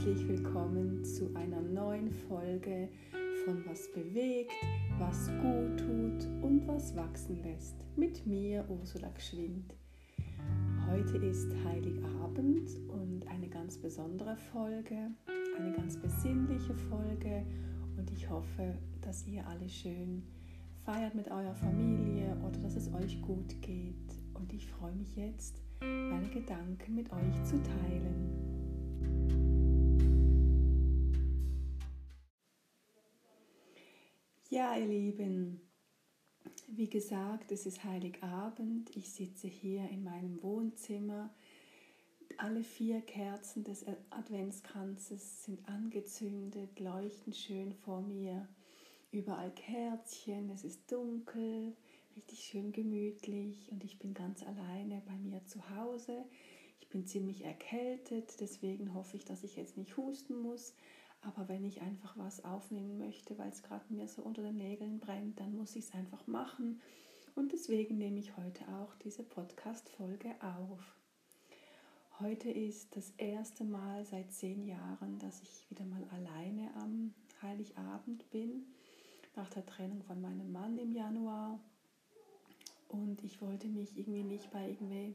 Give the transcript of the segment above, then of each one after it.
herzlich willkommen zu einer neuen Folge von Was bewegt, was gut tut und was wachsen lässt. Mit mir, Ursula Gschwind. Heute ist Heiligabend und eine ganz besondere Folge, eine ganz besinnliche Folge und ich hoffe, dass ihr alle schön feiert mit eurer Familie oder dass es euch gut geht. Und ich freue mich jetzt, meine Gedanken mit euch zu teilen. Ja, ihr Lieben, wie gesagt, es ist Heiligabend. Ich sitze hier in meinem Wohnzimmer. Alle vier Kerzen des Adventskranzes sind angezündet, leuchten schön vor mir. Überall Kerzchen, es ist dunkel, richtig schön gemütlich und ich bin ganz alleine bei mir zu Hause. Ich bin ziemlich erkältet, deswegen hoffe ich, dass ich jetzt nicht husten muss. Aber wenn ich einfach was aufnehmen möchte, weil es gerade mir so unter den Nägeln brennt, dann muss ich es einfach machen. Und deswegen nehme ich heute auch diese Podcast-Folge auf. Heute ist das erste Mal seit zehn Jahren, dass ich wieder mal alleine am Heiligabend bin, nach der Trennung von meinem Mann im Januar. Und ich wollte mich irgendwie nicht bei irgendwie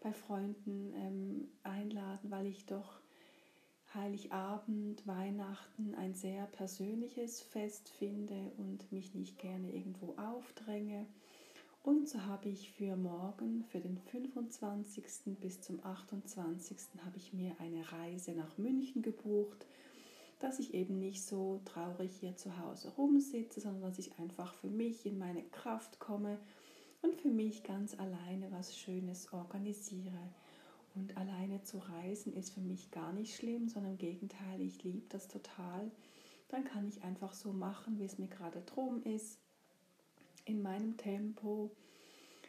bei Freunden ähm, einladen, weil ich doch Heiligabend, Weihnachten ein sehr persönliches Fest finde und mich nicht gerne irgendwo aufdränge. Und so habe ich für morgen, für den 25. bis zum 28. habe ich mir eine Reise nach München gebucht, dass ich eben nicht so traurig hier zu Hause rumsitze, sondern dass ich einfach für mich in meine Kraft komme und für mich ganz alleine was Schönes organisiere. Und alleine zu reisen ist für mich gar nicht schlimm, sondern im Gegenteil, ich liebe das total. Dann kann ich einfach so machen, wie es mir gerade drum ist, in meinem Tempo,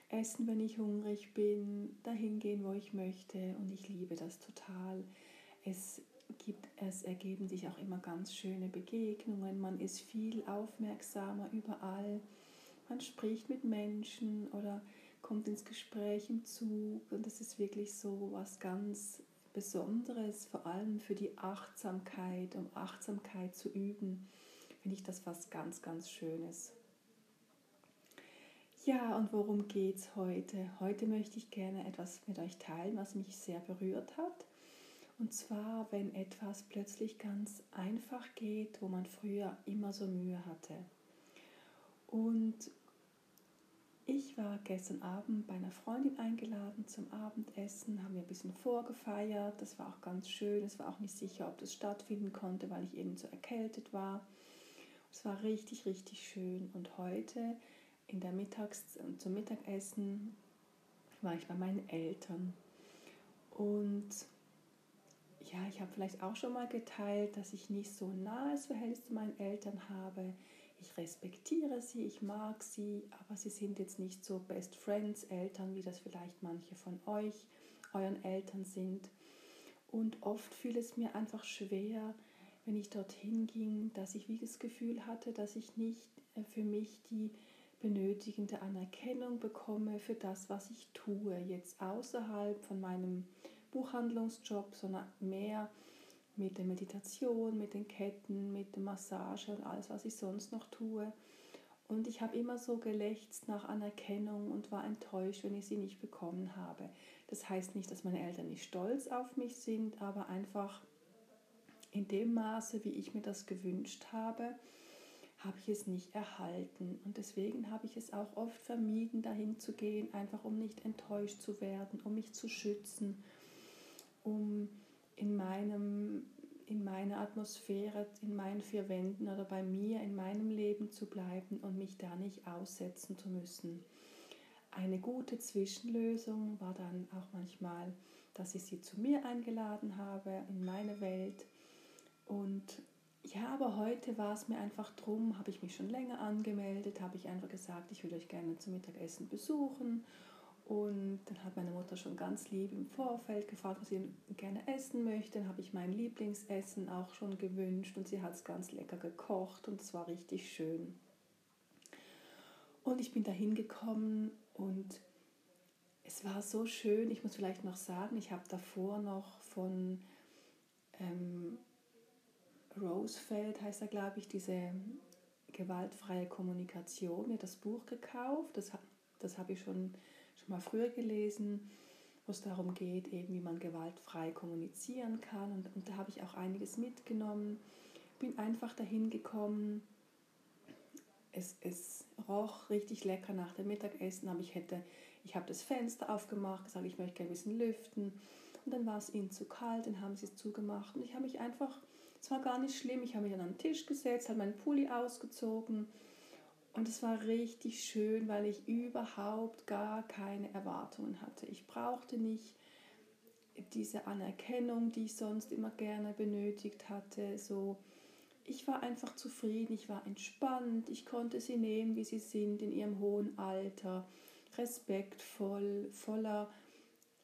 essen, wenn ich hungrig bin, dahin gehen, wo ich möchte. Und ich liebe das total. Es gibt, es ergeben sich auch immer ganz schöne Begegnungen, man ist viel aufmerksamer überall, man spricht mit Menschen oder kommt ins Gespräch im Zug und das ist wirklich so was ganz Besonderes, vor allem für die Achtsamkeit, um Achtsamkeit zu üben, finde ich das was ganz, ganz Schönes. Ja, und worum geht es heute? Heute möchte ich gerne etwas mit euch teilen, was mich sehr berührt hat. Und zwar, wenn etwas plötzlich ganz einfach geht, wo man früher immer so Mühe hatte. Und ich war gestern Abend bei einer Freundin eingeladen zum Abendessen, haben wir ein bisschen vorgefeiert. Das war auch ganz schön. Es war auch nicht sicher, ob das stattfinden konnte, weil ich eben so erkältet war. Es war richtig, richtig schön. Und heute in der Mittags zum Mittagessen war ich bei meinen Eltern. Und ja, ich habe vielleicht auch schon mal geteilt, dass ich nicht so ein nahes Verhältnis zu meinen Eltern habe ich respektiere sie, ich mag sie, aber sie sind jetzt nicht so Best Friends, Eltern, wie das vielleicht manche von euch, euren Eltern sind. Und oft fiel es mir einfach schwer, wenn ich dorthin ging, dass ich wie das Gefühl hatte, dass ich nicht äh, für mich die benötigende Anerkennung bekomme für das, was ich tue, jetzt außerhalb von meinem Buchhandlungsjob, sondern mehr mit der Meditation, mit den Ketten, mit der Massage und alles, was ich sonst noch tue. Und ich habe immer so gelächzt nach Anerkennung und war enttäuscht, wenn ich sie nicht bekommen habe. Das heißt nicht, dass meine Eltern nicht stolz auf mich sind, aber einfach in dem Maße, wie ich mir das gewünscht habe, habe ich es nicht erhalten. Und deswegen habe ich es auch oft vermieden, dahin zu gehen, einfach um nicht enttäuscht zu werden, um mich zu schützen, in, meinem, in meiner Atmosphäre, in meinen vier Wänden oder bei mir, in meinem Leben zu bleiben und mich da nicht aussetzen zu müssen. Eine gute Zwischenlösung war dann auch manchmal, dass ich sie zu mir eingeladen habe, in meine Welt. Und ja, aber heute war es mir einfach drum, habe ich mich schon länger angemeldet, habe ich einfach gesagt, ich würde euch gerne zum Mittagessen besuchen und dann hat meine Mutter schon ganz lieb im Vorfeld gefragt, was sie gerne essen möchte. Dann habe ich mein Lieblingsessen auch schon gewünscht und sie hat es ganz lecker gekocht und es war richtig schön. Und ich bin da hingekommen und es war so schön. Ich muss vielleicht noch sagen, ich habe davor noch von ähm, Rosefeld heißt er, glaube ich, diese gewaltfreie Kommunikation, mir das Buch gekauft. Das, das habe ich schon, schon mal früher gelesen, wo es darum geht, eben wie man gewaltfrei kommunizieren kann. Und, und da habe ich auch einiges mitgenommen. Bin einfach dahin gekommen. Es, es roch richtig lecker nach dem Mittagessen, aber ich hätte, ich habe das Fenster aufgemacht, gesagt, ich möchte gerne ein bisschen lüften. Und dann war es ihnen zu kalt, dann haben sie es zugemacht. Und ich habe mich einfach es war gar nicht schlimm. Ich habe mich an den Tisch gesetzt, habe meinen Pulli ausgezogen und es war richtig schön, weil ich überhaupt gar keine Erwartungen hatte. Ich brauchte nicht diese Anerkennung, die ich sonst immer gerne benötigt hatte. So, ich war einfach zufrieden, ich war entspannt, ich konnte sie nehmen, wie sie sind, in ihrem hohen Alter, respektvoll, voller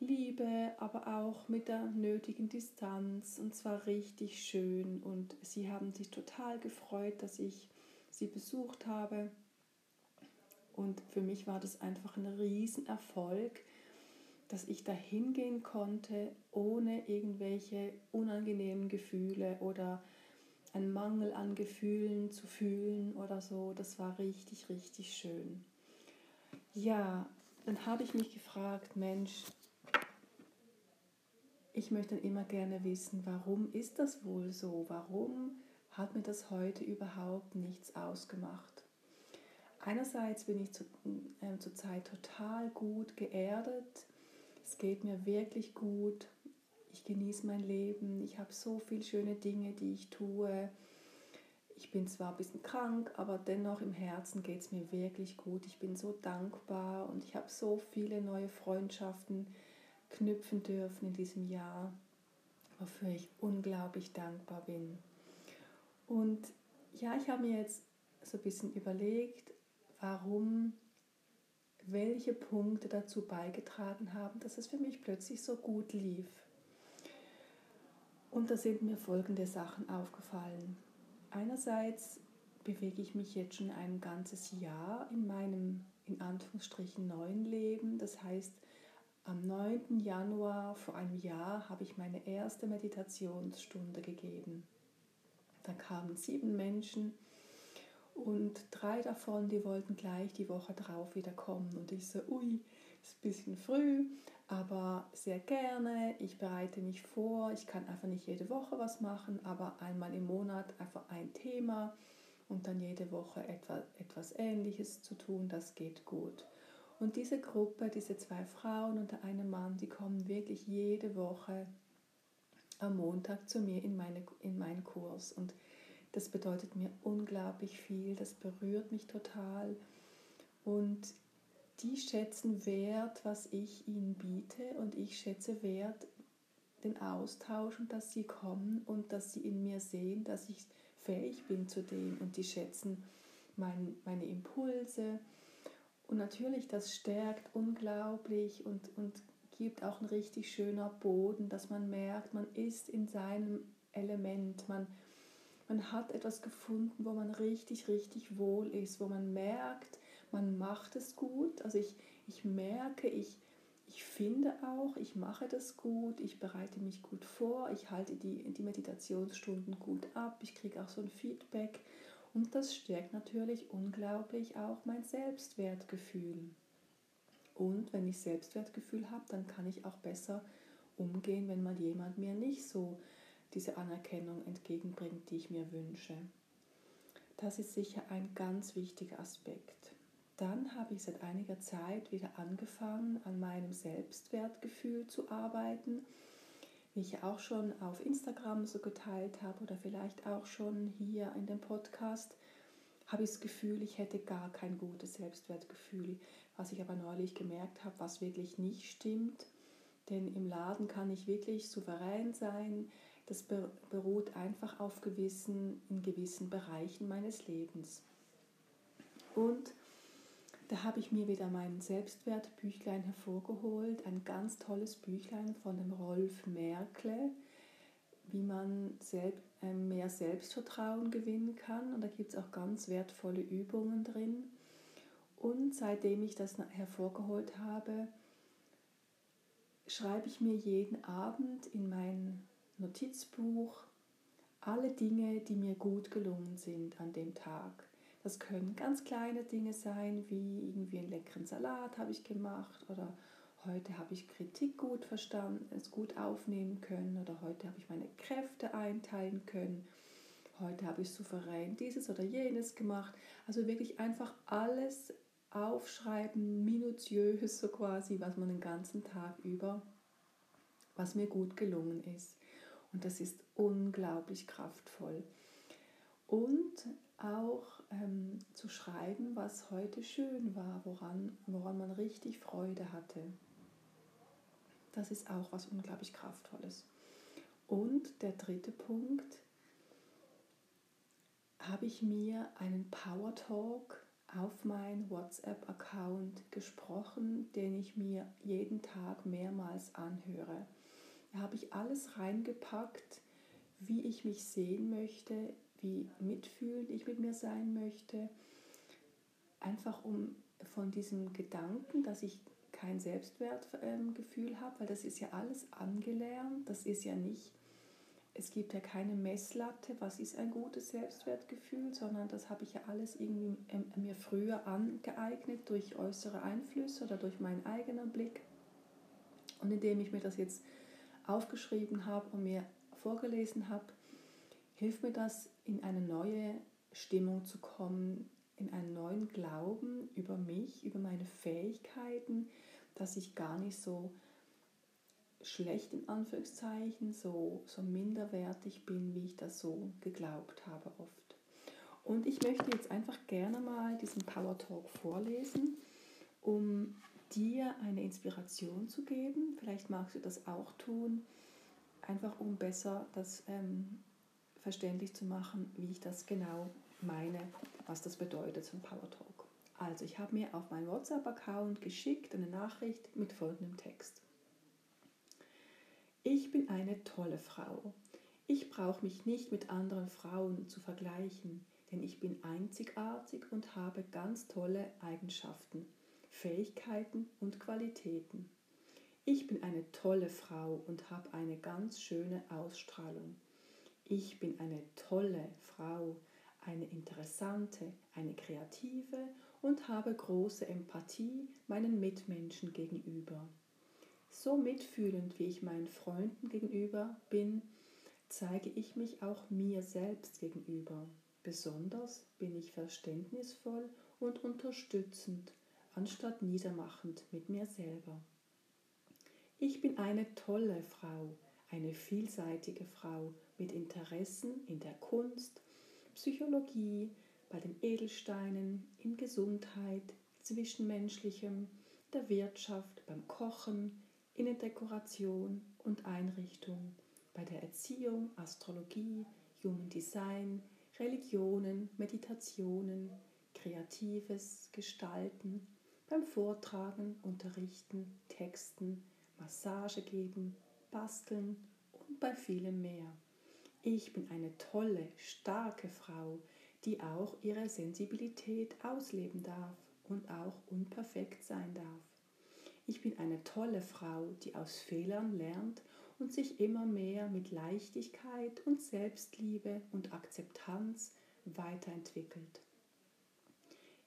Liebe, aber auch mit der nötigen Distanz und zwar richtig schön und sie haben sich total gefreut, dass ich sie besucht habe und für mich war das einfach ein Riesenerfolg, dass ich da hingehen konnte, ohne irgendwelche unangenehmen Gefühle oder einen Mangel an Gefühlen zu fühlen oder so. Das war richtig, richtig schön. Ja, dann habe ich mich gefragt, Mensch, ich möchte dann immer gerne wissen, warum ist das wohl so? Warum hat mir das heute überhaupt nichts ausgemacht? Einerseits bin ich zu, äh, zurzeit total gut geerdet. Es geht mir wirklich gut. Ich genieße mein Leben. Ich habe so viele schöne Dinge, die ich tue. Ich bin zwar ein bisschen krank, aber dennoch im Herzen geht es mir wirklich gut. Ich bin so dankbar und ich habe so viele neue Freundschaften knüpfen dürfen in diesem Jahr, wofür ich unglaublich dankbar bin. Und ja, ich habe mir jetzt so ein bisschen überlegt, warum, welche Punkte dazu beigetragen haben, dass es für mich plötzlich so gut lief. Und da sind mir folgende Sachen aufgefallen. Einerseits bewege ich mich jetzt schon ein ganzes Jahr in meinem in Anführungsstrichen neuen Leben. Das heißt, am 9. Januar vor einem Jahr habe ich meine erste Meditationsstunde gegeben. Da kamen sieben Menschen und drei davon, die wollten gleich die Woche drauf wieder kommen. Und ich so, ui, ist ein bisschen früh, aber sehr gerne. Ich bereite mich vor. Ich kann einfach nicht jede Woche was machen, aber einmal im Monat einfach ein Thema und dann jede Woche etwas, etwas Ähnliches zu tun, das geht gut. Und diese Gruppe, diese zwei Frauen und der eine Mann, die kommen wirklich jede Woche am Montag zu mir in, meine, in meinen Kurs. Und das bedeutet mir unglaublich viel, das berührt mich total. Und die schätzen wert, was ich ihnen biete und ich schätze wert den Austausch und dass sie kommen und dass sie in mir sehen, dass ich fähig bin zu dem. Und die schätzen mein, meine Impulse, und natürlich, das stärkt unglaublich und, und gibt auch ein richtig schöner Boden, dass man merkt, man ist in seinem Element, man, man hat etwas gefunden, wo man richtig, richtig wohl ist, wo man merkt, man macht es gut. Also ich, ich merke, ich, ich finde auch, ich mache das gut, ich bereite mich gut vor, ich halte die, die Meditationsstunden gut ab, ich kriege auch so ein Feedback und das stärkt natürlich unglaublich auch mein Selbstwertgefühl. Und wenn ich Selbstwertgefühl habe, dann kann ich auch besser umgehen, wenn mal jemand mir nicht so diese Anerkennung entgegenbringt, die ich mir wünsche. Das ist sicher ein ganz wichtiger Aspekt. Dann habe ich seit einiger Zeit wieder angefangen, an meinem Selbstwertgefühl zu arbeiten wie ich auch schon auf Instagram so geteilt habe oder vielleicht auch schon hier in dem Podcast, habe ich das Gefühl, ich hätte gar kein gutes Selbstwertgefühl. Was ich aber neulich gemerkt habe, was wirklich nicht stimmt. Denn im Laden kann ich wirklich souverän sein. Das beruht einfach auf gewissen, in gewissen Bereichen meines Lebens. Und da habe ich mir wieder mein Selbstwertbüchlein hervorgeholt, ein ganz tolles Büchlein von dem Rolf Merkle, wie man selbst, äh, mehr Selbstvertrauen gewinnen kann. Und da gibt es auch ganz wertvolle Übungen drin. Und seitdem ich das hervorgeholt habe, schreibe ich mir jeden Abend in mein Notizbuch alle Dinge, die mir gut gelungen sind an dem Tag. Das können ganz kleine Dinge sein, wie irgendwie einen leckeren Salat habe ich gemacht oder heute habe ich Kritik gut verstanden, es gut aufnehmen können oder heute habe ich meine Kräfte einteilen können. Heute habe ich souverän dieses oder jenes gemacht. Also wirklich einfach alles aufschreiben, minutiös so quasi, was man den ganzen Tag über, was mir gut gelungen ist. Und das ist unglaublich kraftvoll. Und auch ähm, zu schreiben, was heute schön war, woran, woran man richtig Freude hatte. Das ist auch was unglaublich Kraftvolles. Und der dritte Punkt, habe ich mir einen Power Talk auf meinen WhatsApp-Account gesprochen, den ich mir jeden Tag mehrmals anhöre. Da habe ich alles reingepackt, wie ich mich sehen möchte, wie mitfühlend ich mit mir sein möchte. Einfach um von diesem Gedanken, dass ich kein Selbstwertgefühl habe, weil das ist ja alles angelernt, das ist ja nicht, es gibt ja keine Messlatte, was ist ein gutes Selbstwertgefühl, sondern das habe ich ja alles irgendwie ähm, mir früher angeeignet durch äußere Einflüsse oder durch meinen eigenen Blick. Und indem ich mir das jetzt aufgeschrieben habe und mir vorgelesen habe, hilft mir das, in eine neue Stimmung zu kommen, in einen neuen Glauben über mich, über meine Fähigkeiten, dass ich gar nicht so schlecht in Anführungszeichen, so, so minderwertig bin, wie ich das so geglaubt habe oft. Und ich möchte jetzt einfach gerne mal diesen Power Talk vorlesen, um dir eine Inspiration zu geben. Vielleicht magst du das auch tun, einfach um besser das ähm, verständlich zu machen, wie ich das genau meine, was das bedeutet, ein Power Talk. Also ich habe mir auf meinen WhatsApp-Account geschickt eine Nachricht mit folgendem Text. Ich bin eine tolle Frau. Ich brauche mich nicht mit anderen Frauen zu vergleichen, denn ich bin einzigartig und habe ganz tolle Eigenschaften, Fähigkeiten und Qualitäten. Ich bin eine tolle Frau und habe eine ganz schöne Ausstrahlung. Ich bin eine tolle Frau, eine interessante, eine kreative und habe große Empathie meinen Mitmenschen gegenüber. So mitfühlend wie ich meinen Freunden gegenüber bin, zeige ich mich auch mir selbst gegenüber. Besonders bin ich verständnisvoll und unterstützend, anstatt niedermachend mit mir selber. Ich bin eine tolle Frau, eine vielseitige Frau mit Interessen in der Kunst, Psychologie, bei den Edelsteinen, in Gesundheit, Zwischenmenschlichem, der Wirtschaft, beim Kochen, Innendekoration und Einrichtung, bei der Erziehung, Astrologie, Human Design, Religionen, Meditationen, kreatives Gestalten, beim Vortragen, Unterrichten, Texten, Massage geben, Basteln und bei vielem mehr. Ich bin eine tolle, starke Frau, die auch ihre Sensibilität ausleben darf und auch unperfekt sein darf. Ich bin eine tolle Frau, die aus Fehlern lernt und sich immer mehr mit Leichtigkeit und Selbstliebe und Akzeptanz weiterentwickelt.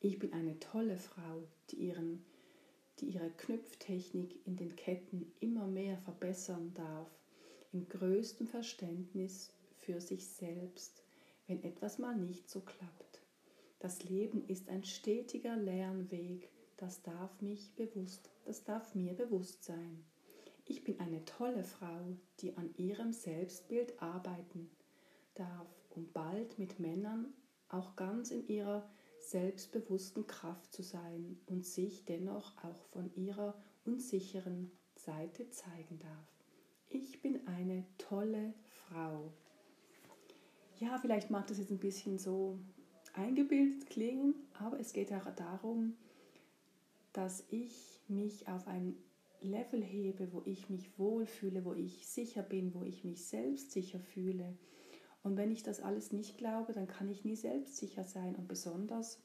Ich bin eine tolle Frau, die, ihren, die ihre Knüpftechnik in den Ketten immer mehr verbessern darf, in größtem Verständnis für sich selbst, wenn etwas mal nicht so klappt. Das Leben ist ein stetiger Lernweg, das darf mich bewusst, das darf mir bewusst sein. Ich bin eine tolle Frau, die an ihrem Selbstbild arbeiten darf, um bald mit Männern auch ganz in ihrer selbstbewussten Kraft zu sein und sich dennoch auch von ihrer unsicheren Seite zeigen darf. Ich bin eine tolle Frau ja, vielleicht mag das jetzt ein bisschen so eingebildet klingen, aber es geht auch darum, dass ich mich auf ein Level hebe, wo ich mich wohlfühle, wo ich sicher bin, wo ich mich selbstsicher fühle. Und wenn ich das alles nicht glaube, dann kann ich nie selbstsicher sein. Und besonders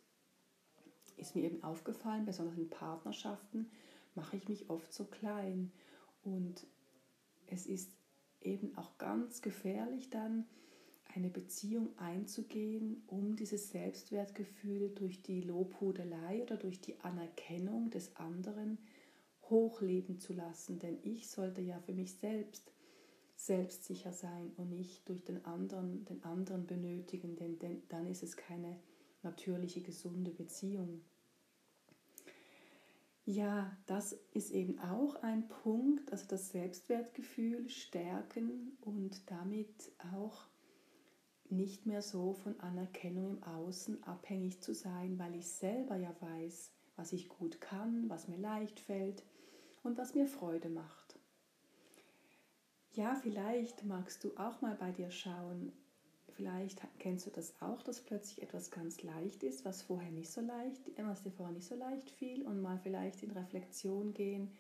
ist mir eben aufgefallen, besonders in Partnerschaften, mache ich mich oft so klein. Und es ist eben auch ganz gefährlich dann, eine Beziehung einzugehen, um dieses Selbstwertgefühl durch die Lobhudelei oder durch die Anerkennung des anderen hochleben zu lassen. Denn ich sollte ja für mich selbst selbstsicher sein und nicht durch den anderen, den anderen benötigen, denn, denn dann ist es keine natürliche, gesunde Beziehung. Ja, das ist eben auch ein Punkt, also das Selbstwertgefühl stärken und damit auch nicht mehr so von Anerkennung im Außen abhängig zu sein, weil ich selber ja weiß, was ich gut kann, was mir leicht fällt und was mir Freude macht. Ja, vielleicht magst du auch mal bei dir schauen, vielleicht kennst du das auch, dass plötzlich etwas ganz leicht ist, was vorher nicht so leicht, was dir vorher nicht so leicht fiel und mal vielleicht in Reflexion gehen,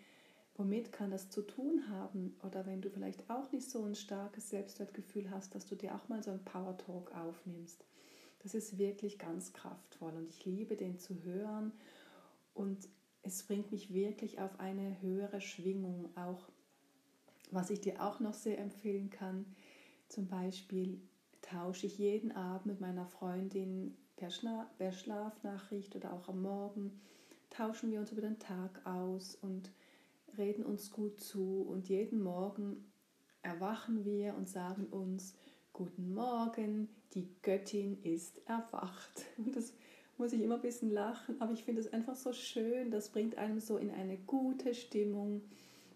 womit kann das zu tun haben? Oder wenn du vielleicht auch nicht so ein starkes Selbstwertgefühl hast, dass du dir auch mal so einen Power Talk aufnimmst. Das ist wirklich ganz kraftvoll und ich liebe den zu hören und es bringt mich wirklich auf eine höhere Schwingung, auch was ich dir auch noch sehr empfehlen kann, zum Beispiel tausche ich jeden Abend mit meiner Freundin per, per Schlafnachricht oder auch am Morgen, tauschen wir uns über den Tag aus und reden uns gut zu und jeden Morgen erwachen wir und sagen uns, guten Morgen, die Göttin ist erwacht. Und das muss ich immer ein bisschen lachen, aber ich finde es einfach so schön, das bringt einem so in eine gute Stimmung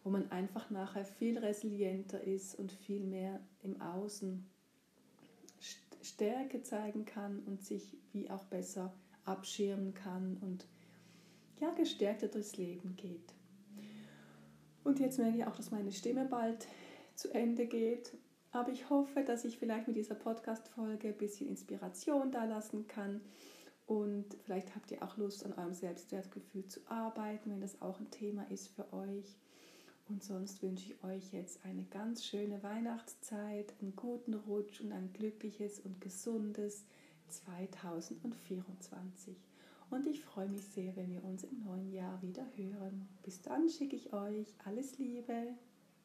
wo man einfach nachher viel resilienter ist und viel mehr im Außen Stärke zeigen kann und sich wie auch besser abschirmen kann und ja, gestärkter durchs Leben geht. Und jetzt merke ich auch, dass meine Stimme bald zu Ende geht. Aber ich hoffe, dass ich vielleicht mit dieser Podcast-Folge ein bisschen Inspiration da lassen kann. Und vielleicht habt ihr auch Lust, an eurem Selbstwertgefühl zu arbeiten, wenn das auch ein Thema ist für euch. Und sonst wünsche ich euch jetzt eine ganz schöne Weihnachtszeit, einen guten Rutsch und ein glückliches und gesundes 2024. Und ich freue mich sehr, wenn wir uns im neuen Jahr wieder hören. Bis dann schicke ich euch alles Liebe.